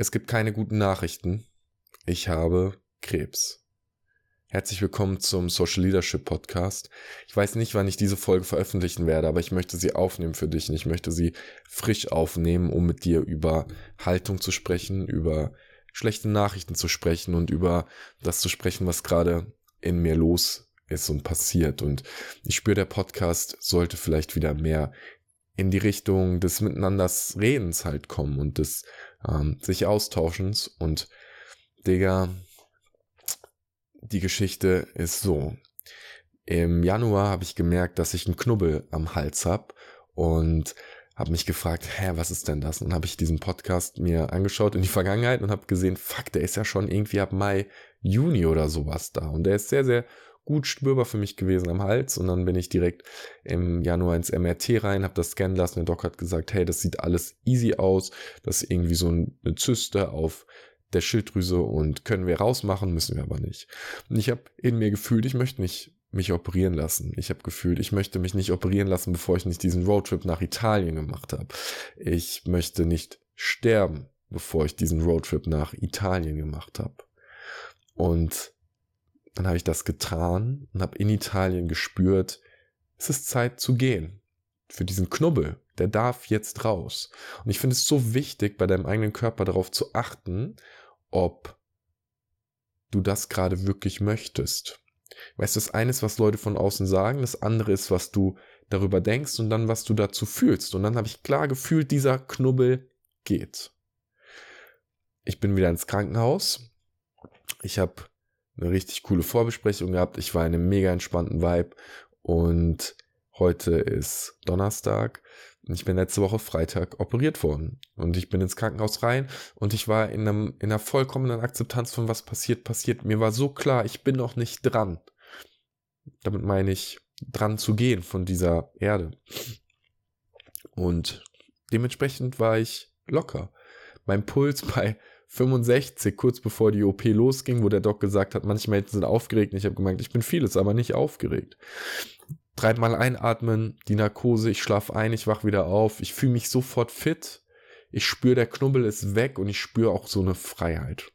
Es gibt keine guten Nachrichten. Ich habe Krebs. Herzlich willkommen zum Social Leadership Podcast. Ich weiß nicht, wann ich diese Folge veröffentlichen werde, aber ich möchte sie aufnehmen für dich und ich möchte sie frisch aufnehmen, um mit dir über Haltung zu sprechen, über schlechte Nachrichten zu sprechen und über das zu sprechen, was gerade in mir los ist und passiert. Und ich spüre, der Podcast sollte vielleicht wieder mehr in die Richtung des Miteinanders Redens halt kommen und des ähm, sich Austauschens. Und Digga, die Geschichte ist so. Im Januar habe ich gemerkt, dass ich einen Knubbel am Hals habe und habe mich gefragt, hä, was ist denn das? Und habe ich diesen Podcast mir angeschaut in die Vergangenheit und habe gesehen, fuck, der ist ja schon irgendwie ab Mai, Juni oder sowas da. Und der ist sehr, sehr gut spürbar für mich gewesen am Hals und dann bin ich direkt im Januar ins MRT rein, habe das scannen lassen. Der Doc hat gesagt, hey, das sieht alles easy aus, das ist irgendwie so eine Zyste auf der Schilddrüse und können wir rausmachen, müssen wir aber nicht. Und ich habe in mir gefühlt, ich möchte nicht mich operieren lassen. Ich habe gefühlt, ich möchte mich nicht operieren lassen, bevor ich nicht diesen Roadtrip nach Italien gemacht habe. Ich möchte nicht sterben, bevor ich diesen Roadtrip nach Italien gemacht habe. Und dann habe ich das getan und habe in Italien gespürt, es ist Zeit zu gehen. Für diesen Knubbel, der darf jetzt raus. Und ich finde es so wichtig, bei deinem eigenen Körper darauf zu achten, ob du das gerade wirklich möchtest. Weißt du, das eine ist, was Leute von außen sagen, das andere ist, was du darüber denkst und dann, was du dazu fühlst. Und dann habe ich klar gefühlt, dieser Knubbel geht. Ich bin wieder ins Krankenhaus. Ich habe eine richtig coole Vorbesprechung gehabt. Ich war in einem mega entspannten Vibe und heute ist Donnerstag. Ich bin letzte Woche Freitag operiert worden und ich bin ins Krankenhaus rein und ich war in, einem, in einer vollkommenen Akzeptanz von was passiert, passiert. Mir war so klar, ich bin noch nicht dran. Damit meine ich, dran zu gehen von dieser Erde. Und dementsprechend war ich locker. Mein Puls bei 65, kurz bevor die OP losging, wo der Doc gesagt hat, manche Menschen sind aufgeregt. Und ich habe gemeint, ich bin vieles, aber nicht aufgeregt. Dreimal einatmen, die Narkose, ich schlafe ein, ich wach wieder auf, ich fühle mich sofort fit. Ich spüre, der Knubbel ist weg und ich spüre auch so eine Freiheit.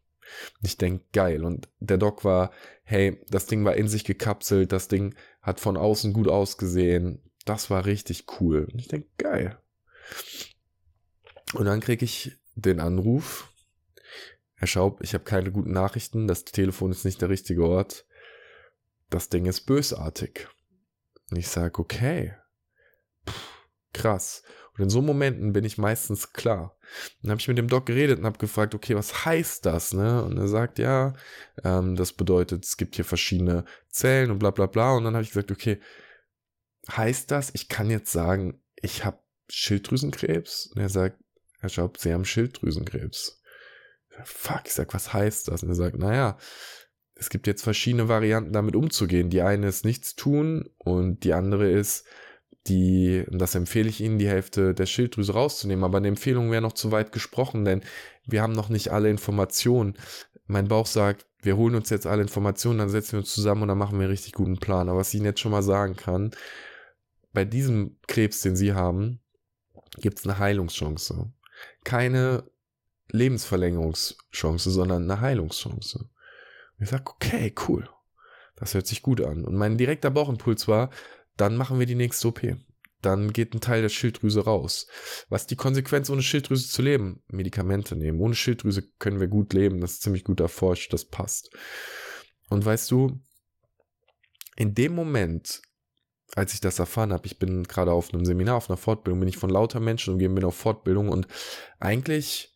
Ich denke, geil. Und der Doc war, hey, das Ding war in sich gekapselt, das Ding hat von außen gut ausgesehen. Das war richtig cool. Und ich denke, geil. Und dann kriege ich den Anruf, Herr Schaub, ich habe keine guten Nachrichten, das Telefon ist nicht der richtige Ort. Das Ding ist bösartig. Und ich sage, okay, Puh, krass. Und in so Momenten bin ich meistens klar. Dann habe ich mit dem Doc geredet und habe gefragt, okay, was heißt das? Ne? Und er sagt, ja, ähm, das bedeutet, es gibt hier verschiedene Zellen und bla bla bla. Und dann habe ich gesagt, okay, heißt das, ich kann jetzt sagen, ich habe Schilddrüsenkrebs? Und er sagt, Herr Schaub, Sie haben Schilddrüsenkrebs fuck, ich sag, was heißt das? Und er sagt, naja, es gibt jetzt verschiedene Varianten, damit umzugehen. Die eine ist nichts tun und die andere ist, die, und das empfehle ich Ihnen, die Hälfte der Schilddrüse rauszunehmen. Aber eine Empfehlung wäre noch zu weit gesprochen, denn wir haben noch nicht alle Informationen. Mein Bauch sagt, wir holen uns jetzt alle Informationen, dann setzen wir uns zusammen und dann machen wir einen richtig guten Plan. Aber was ich Ihnen jetzt schon mal sagen kann, bei diesem Krebs, den Sie haben, gibt es eine Heilungschance. Keine Lebensverlängerungschance, sondern eine Heilungschance. Und ich sage, okay, cool. Das hört sich gut an. Und mein direkter Bauchimpuls war, dann machen wir die nächste OP. Dann geht ein Teil der Schilddrüse raus. Was die Konsequenz, ohne Schilddrüse zu leben? Medikamente nehmen. Ohne Schilddrüse können wir gut leben. Das ist ziemlich gut erforscht. Das passt. Und weißt du, in dem Moment, als ich das erfahren habe, ich bin gerade auf einem Seminar, auf einer Fortbildung, bin ich von lauter Menschen umgeben, bin auf Fortbildung und eigentlich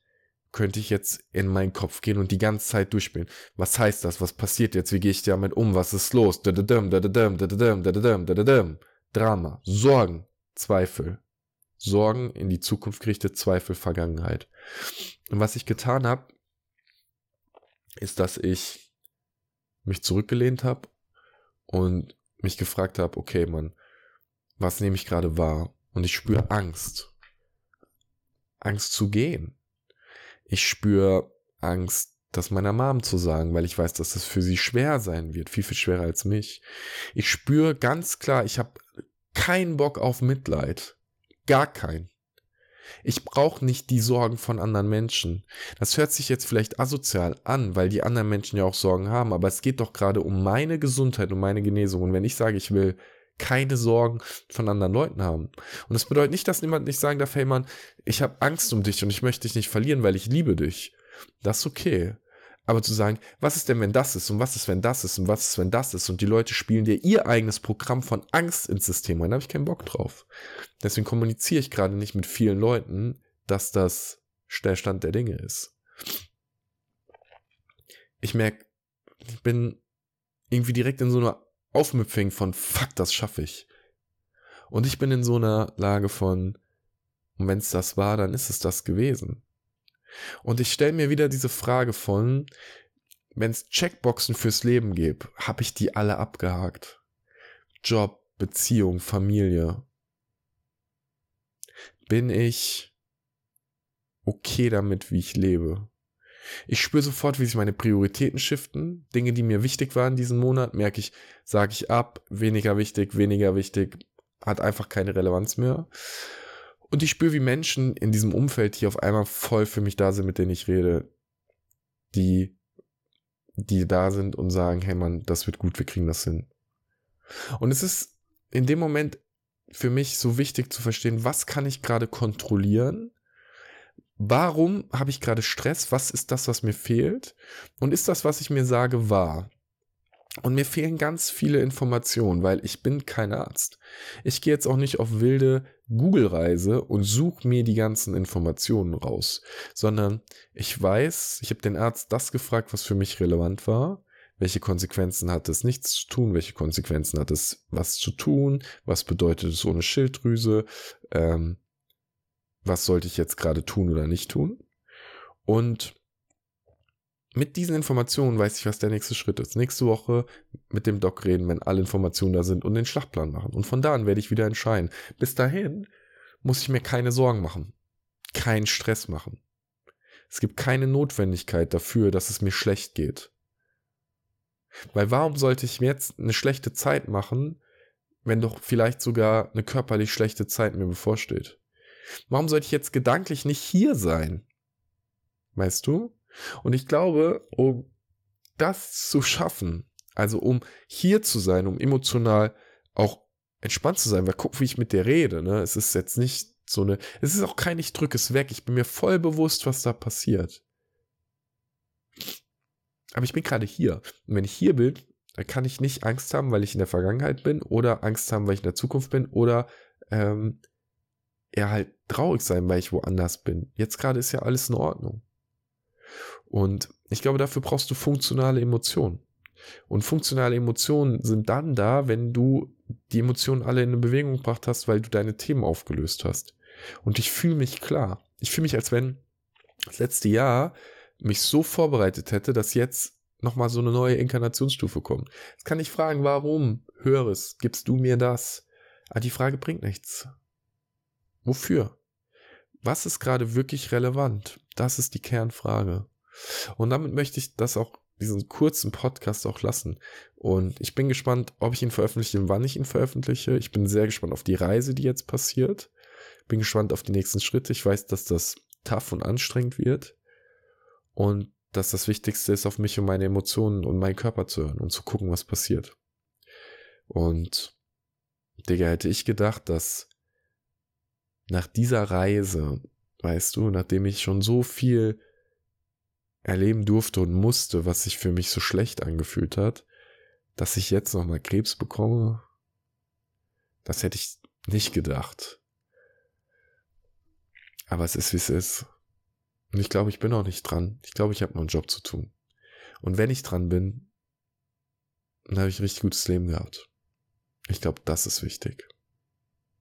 könnte ich jetzt in meinen Kopf gehen und die ganze Zeit durchspielen. Was heißt das? Was passiert jetzt? Wie gehe ich damit um? Was ist los? Drama, Sorgen, Zweifel. Sorgen in die Zukunft gerichtet, Zweifel, Vergangenheit. Und was ich getan habe, ist, dass ich mich zurückgelehnt habe und mich gefragt habe, okay, Mann, was nehme ich gerade wahr? Und ich spüre Angst. Angst zu gehen ich spüre Angst, das meiner Mom zu sagen, weil ich weiß, dass das für sie schwer sein wird, viel, viel schwerer als mich. Ich spüre ganz klar, ich habe keinen Bock auf Mitleid. Gar keinen. Ich brauche nicht die Sorgen von anderen Menschen. Das hört sich jetzt vielleicht asozial an, weil die anderen Menschen ja auch Sorgen haben, aber es geht doch gerade um meine Gesundheit, um meine Genesung. Und wenn ich sage, ich will keine Sorgen von anderen Leuten haben. Und das bedeutet nicht, dass niemand nicht sagen darf, hey Mann, ich habe Angst um dich und ich möchte dich nicht verlieren, weil ich liebe dich. Das ist okay. Aber zu sagen, was ist denn, wenn das ist und was ist, wenn das ist und was ist, wenn das ist und die Leute spielen dir ihr eigenes Programm von Angst ins System rein, da habe ich keinen Bock drauf. Deswegen kommuniziere ich gerade nicht mit vielen Leuten, dass das der Stand der Dinge ist. Ich merke, ich bin irgendwie direkt in so einer Aufmüpfing von fuck, das schaffe ich. Und ich bin in so einer Lage von, und wenn es das war, dann ist es das gewesen. Und ich stelle mir wieder diese Frage von, wenn es Checkboxen fürs Leben gibt, habe ich die alle abgehakt. Job, Beziehung, Familie. Bin ich okay damit, wie ich lebe? Ich spüre sofort, wie sich meine Prioritäten shiften. Dinge, die mir wichtig waren diesen Monat, merke ich, sage ich ab, weniger wichtig, weniger wichtig, hat einfach keine Relevanz mehr. Und ich spüre, wie Menschen in diesem Umfeld hier auf einmal voll für mich da sind, mit denen ich rede, die, die da sind und sagen, hey Mann, das wird gut, wir kriegen das hin. Und es ist in dem Moment für mich so wichtig zu verstehen, was kann ich gerade kontrollieren? Warum habe ich gerade Stress? Was ist das, was mir fehlt? Und ist das, was ich mir sage, wahr? Und mir fehlen ganz viele Informationen, weil ich bin kein Arzt. Ich gehe jetzt auch nicht auf wilde Google-Reise und suche mir die ganzen Informationen raus, sondern ich weiß, ich habe den Arzt das gefragt, was für mich relevant war. Welche Konsequenzen hat es nichts zu tun? Welche Konsequenzen hat es was zu tun? Was bedeutet es ohne Schilddrüse? Ähm, was sollte ich jetzt gerade tun oder nicht tun? Und mit diesen Informationen weiß ich, was der nächste Schritt ist. Nächste Woche mit dem Doc reden, wenn alle Informationen da sind und den Schlachtplan machen. Und von da an werde ich wieder entscheiden. Bis dahin muss ich mir keine Sorgen machen. Keinen Stress machen. Es gibt keine Notwendigkeit dafür, dass es mir schlecht geht. Weil warum sollte ich mir jetzt eine schlechte Zeit machen, wenn doch vielleicht sogar eine körperlich schlechte Zeit mir bevorsteht? Warum sollte ich jetzt gedanklich nicht hier sein? Weißt du? Und ich glaube, um das zu schaffen, also um hier zu sein, um emotional auch entspannt zu sein, weil guck, wie ich mit dir rede, ne? Es ist jetzt nicht so eine, es ist auch kein ich drücke es weg, ich bin mir voll bewusst, was da passiert. Aber ich bin gerade hier. Und wenn ich hier bin, dann kann ich nicht Angst haben, weil ich in der Vergangenheit bin oder Angst haben, weil ich in der Zukunft bin oder ähm, eher halt traurig sein, weil ich woanders bin. Jetzt gerade ist ja alles in Ordnung. Und ich glaube, dafür brauchst du funktionale Emotionen. Und funktionale Emotionen sind dann da, wenn du die Emotionen alle in eine Bewegung gebracht hast, weil du deine Themen aufgelöst hast. Und ich fühle mich klar. Ich fühle mich, als wenn das letzte Jahr mich so vorbereitet hätte, dass jetzt nochmal so eine neue Inkarnationsstufe kommt. Jetzt kann ich fragen, warum? Höres, gibst du mir das? Aber ah, die Frage bringt nichts. Wofür? Was ist gerade wirklich relevant? Das ist die Kernfrage. Und damit möchte ich das auch, diesen kurzen Podcast auch lassen. Und ich bin gespannt, ob ich ihn veröffentliche und wann ich ihn veröffentliche. Ich bin sehr gespannt auf die Reise, die jetzt passiert. Bin gespannt auf die nächsten Schritte. Ich weiß, dass das tough und anstrengend wird. Und dass das Wichtigste ist, auf mich und meine Emotionen und meinen Körper zu hören und zu gucken, was passiert. Und, Digga, hätte ich gedacht, dass nach dieser Reise, weißt du, nachdem ich schon so viel erleben durfte und musste, was sich für mich so schlecht angefühlt hat, dass ich jetzt nochmal Krebs bekomme, das hätte ich nicht gedacht. Aber es ist, wie es ist. Und ich glaube, ich bin auch nicht dran. Ich glaube, ich habe noch einen Job zu tun. Und wenn ich dran bin, dann habe ich ein richtig gutes Leben gehabt. Ich glaube, das ist wichtig.